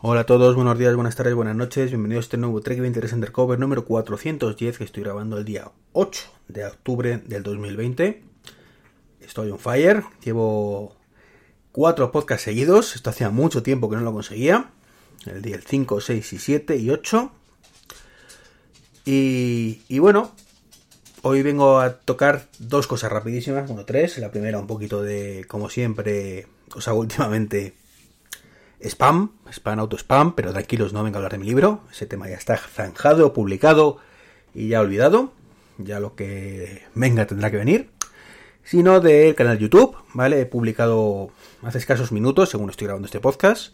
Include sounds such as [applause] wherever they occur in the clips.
Hola a todos, buenos días, buenas tardes, buenas noches, bienvenidos a este nuevo Trek 23 Undercover número 410 que estoy grabando el día 8 de octubre del 2020. Estoy on fire, llevo cuatro podcasts seguidos, esto hacía mucho tiempo que no lo conseguía, el día 5, 6 y 7 y 8. Y, bueno, hoy vengo a tocar dos cosas rapidísimas, bueno, tres. La primera un poquito de, como siempre, os hago [laughs] últimamente spam, spam, auto-spam, pero tranquilos, no vengo a hablar de mi libro. Ese tema ya está zanjado, publicado y ya olvidado. Ya lo que venga tendrá que venir. Sino del canal YouTube, ¿vale? He publicado hace escasos minutos, según estoy grabando este podcast,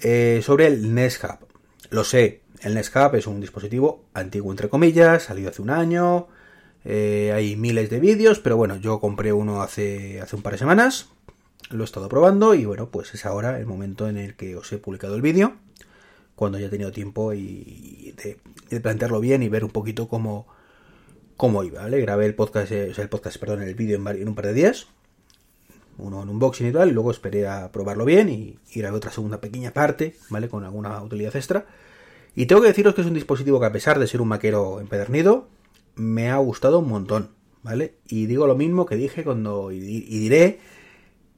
eh, sobre el Nest Hub. Lo sé, el Nest Hub es un dispositivo antiguo, entre comillas, salido hace un año. Eh, hay miles de vídeos, pero bueno, yo compré uno hace, hace un par de semanas lo he estado probando y bueno, pues es ahora el momento en el que os he publicado el vídeo, cuando ya he tenido tiempo y de, plantearlo bien y ver un poquito cómo, cómo iba, ¿vale? Grabé el podcast, eh, o sea, el podcast, perdón, el vídeo en, un par de días, uno en unboxing y tal, y luego esperé a probarlo bien y, y grabé otra segunda pequeña parte, ¿vale? Con alguna utilidad extra. Y tengo que deciros que es un dispositivo que a pesar de ser un maquero empedernido, me ha gustado un montón, ¿vale? Y digo lo mismo que dije cuando, y diré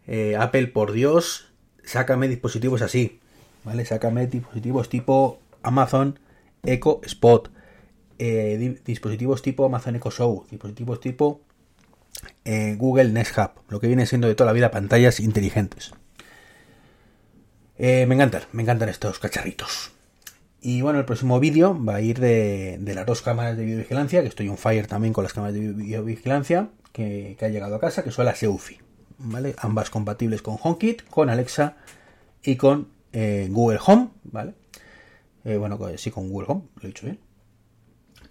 eh, Apple, por Dios, sácame dispositivos así, ¿vale? Sácame dispositivos tipo Amazon Echo Spot, eh, dispositivos tipo Amazon Echo Show, dispositivos tipo eh, Google Nest Hub, lo que viene siendo de toda la vida pantallas inteligentes. me encantan, me encantan estos cacharritos. Y bueno, el próximo vídeo va a ir de, las dos cámaras de videovigilancia, que estoy on fire también con las cámaras de videovigilancia que, que ha llegado a casa, que son las EUFI. ¿Vale? Ambas compatibles con HomeKit, con Alexa y con eh, Google Home, ¿vale? Eh, bueno, sí, con Google Home, lo he dicho bien.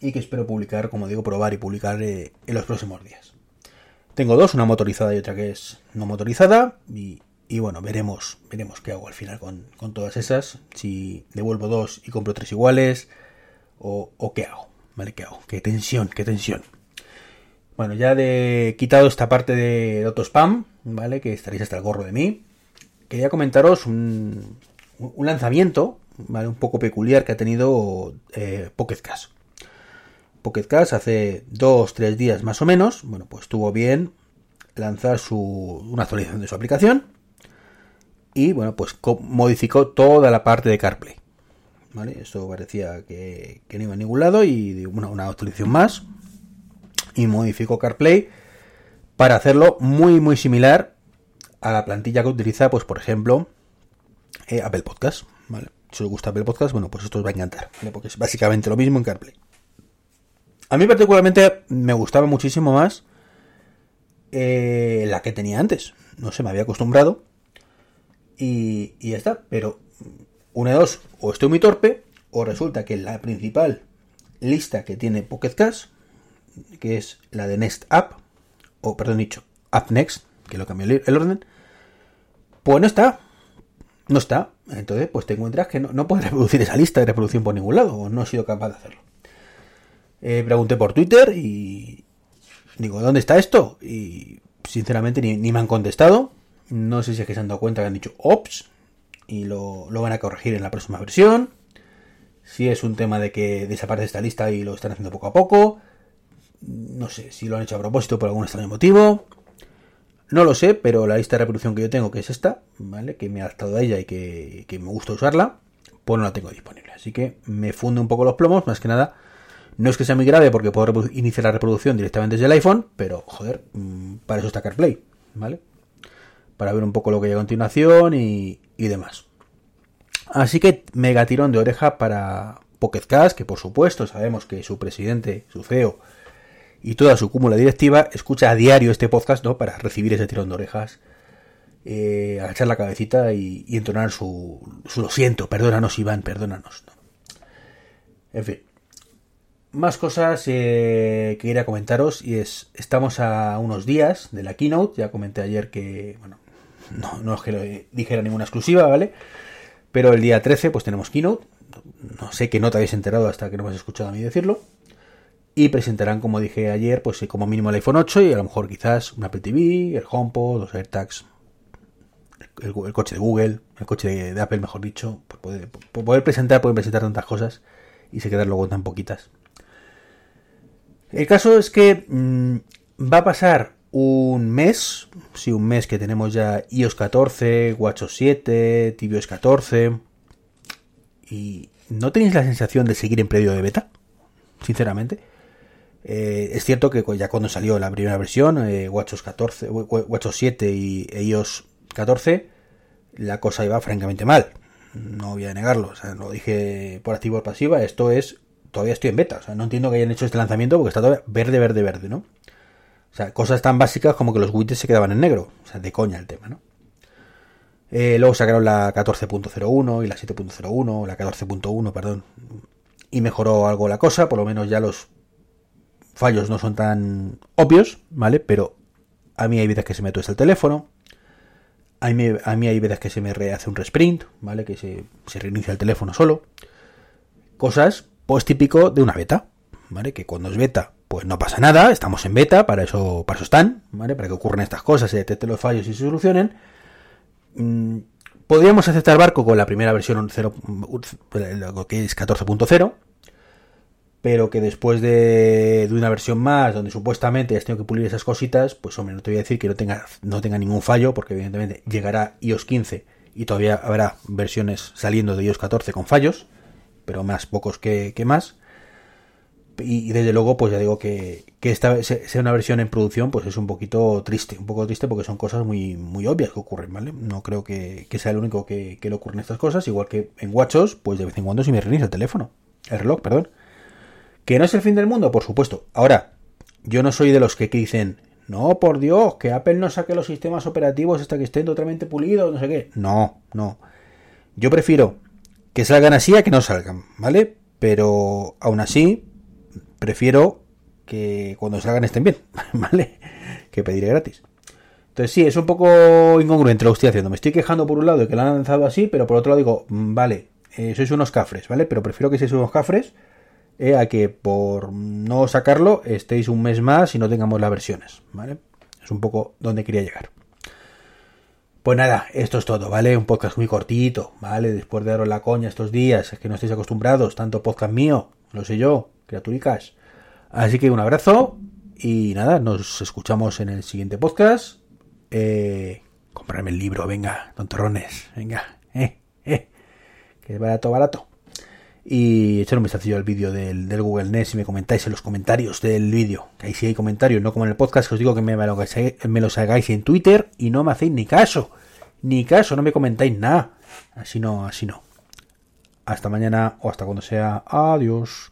Y que espero publicar, como digo, probar y publicar eh, en los próximos días. Tengo dos, una motorizada y otra que es no motorizada. Y, bueno, veremos, veremos qué hago al final con, todas esas. Si devuelvo dos y compro tres iguales. O, o qué hago, ¿vale? ¿Qué hago? Qué tensión, qué tensión. Bueno, ya de quitado esta parte de spam, ¿vale? Que estaréis hasta el gorro de mí. Quería comentaros un, lanzamiento, ¿vale? Un poco peculiar que ha tenido eh, Pocket Cash. Pocket Cash hace dos, tres días más o menos, bueno, pues estuvo bien lanzar su, una actualización de su aplicación y, bueno, pues modificó toda la parte de CarPlay. ¿Vale? Eso parecía que, no iba a ningún lado y una, una actualización más y modificó CarPlay para hacerlo muy muy similar a la plantilla que utiliza, pues por ejemplo, eh, Apple Podcast. ¿vale? Si os gusta Apple Podcast, bueno, pues esto os va a encantar, porque es básicamente lo mismo en CarPlay. A mí particularmente me gustaba muchísimo más eh, la que tenía antes. No sé, me había acostumbrado. Y, ya está. Pero una de dos, o estoy muy torpe, o resulta que la principal lista que tiene Pocket Cash que es la de Next App, o perdón dicho, App Next, que lo cambió el orden, pues no está. No está. Entonces, pues te encuentras que no, no puedes [laughs] reproducir esa lista de reproducción por ningún lado, o no he sido capaz de hacerlo. Eh, pregunté por Twitter y digo, ¿dónde está esto? Y sinceramente ni, me han contestado. No sé si es que se han dado cuenta que han dicho ops y lo, lo, van a corregir en la próxima versión. Si es un tema de que desaparece esta lista y lo están haciendo poco a poco. No sé si lo han hecho a propósito por algún extraño motivo. No lo sé, pero la lista de reproducción que yo tengo, que es esta, ¿vale? Que me he adaptado a ella y que, me gusta usarla, pues no la tengo disponible. Así que me funde un poco los plomos, más que nada. No es que sea muy grave porque puedo iniciar la reproducción directamente desde el iPhone, pero joder, mm, para eso está CarPlay, ¿vale? Para ver un poco lo que hay a continuación y, y demás. Así que mega tirón de oreja para Pocket Cast, que por supuesto sabemos que su presidente, su CEO, y toda su cúmula directiva escucha a diario este podcast, ¿no? Para recibir ese tirón de orejas eh, agachar la cabecita y, entonar su, lo siento, perdónanos Iván, perdónanos. En fin. Más cosas eh, que quería comentaros y es, estamos a unos días de la keynote, ya comenté ayer que, bueno, no, no es que dijera ninguna exclusiva, ¿vale? Pero el día 13 pues tenemos keynote, no sé que no te habéis enterado hasta que no me has escuchado a mí decirlo, y presentarán, como dije ayer, pues eh, como mínimo el iPhone 8 y a lo mejor quizás un Apple TV, el HomePod, los AirTags, el, coche de Google, el coche de, Apple, mejor dicho, por poder, presentar, pueden presentar tantas cosas y se quedan luego tan poquitas. El caso es que mm, va a pasar un mes, sí, un mes que tenemos ya iOS 14, WatchOS 7, tvOS 14, y ¿no tenéis la sensación de seguir en periodo de beta? Sinceramente. Eh, es cierto que ya cuando salió la primera versión, eh, WatchOS 14, WatchOS 7 y e iOS 14, la cosa iba francamente mal. No voy a negarlo. O sea, lo dije por activo o pasiva. Esto es. Todavía estoy en beta. O sea, no entiendo que hayan hecho este lanzamiento porque está todavía verde, verde, verde, ¿no? O sea, cosas tan básicas como que los widgets se quedaban en negro. O sea, de coña el tema, ¿no? Eh, luego sacaron la 14.01 y la 7.01, la 14.1, perdón. Y mejoró algo la cosa, por lo menos ya los fallos no son tan obvios, ¿vale? Pero a mí hay veces que se me tuesta el teléfono. A mí, a mí hay veces que se me hace un resprint, ¿vale? Que se, reinicia el teléfono solo. Cosas, pues típico de una beta, ¿vale? Que cuando es beta pues no pasa nada, estamos en beta, para eso, para eso están, ¿vale? Para que ocurran estas cosas, se detecten los fallos y se solucionen. Mm, podríamos aceptar barco con la primera versión 0, lo que es 14.0, pero que después de, una versión más, donde supuestamente has tenido que pulir esas cositas, pues hombre, no te voy a decir que no tenga, no tenga ningún fallo, porque evidentemente llegará iOS 15 y todavía habrá versiones saliendo de iOS 14 con fallos, pero más pocos que más y, desde luego, pues ya digo que, que esta sea una versión en producción, pues es un poquito triste, un poco triste porque son cosas muy, muy obvias que ocurren, ¿vale? No creo que, sea el único que, le ocurren estas cosas, igual que en WatchOS, pues de vez en cuando se me reinicia el teléfono, el reloj, perdón. ¿Que no es el fin del mundo? Por supuesto. Ahora, yo no soy de los que dicen, no, por Dios, que Apple no saque los sistemas operativos hasta que estén totalmente pulidos, no sé qué. No, no. Yo prefiero que salgan así a que no salgan, ¿vale? Pero aún así, prefiero que cuando salgan estén bien, [laughs] ¿vale? Que pediré gratis. Entonces sí, es un poco incongruente lo que estoy haciendo. Me estoy quejando por un lado de que lo han lanzado así, pero por otro lado digo, mm, vale, eh, sois unos cafres, ¿vale? Pero prefiero que seáis unos cafres eh, a que por no sacarlo estéis un mes más y no tengamos las versiones, ¿vale? Es un poco donde quería llegar. Pues nada, esto es todo, ¿vale? Un podcast muy cortito, ¿vale? Después de daros la coña estos días, es que no estáis acostumbrados, tanto podcast mío, lo sé yo, criaturicas. Así que un abrazo y nada, nos escuchamos en el siguiente podcast. Eh, comprarme el libro, venga, tontorrones, venga, eh, eh, que es barato, barato. Y echar un mensajillo al vídeo del, Google Nest si me comentáis en los comentarios del vídeo. Que ahí sí hay comentarios, no como en el podcast os digo que me, me los hagáis en Twitter y no me hacéis ni caso. Ni caso, no me comentáis nada. Así no, así no. Hasta mañana o hasta cuando sea. Adiós.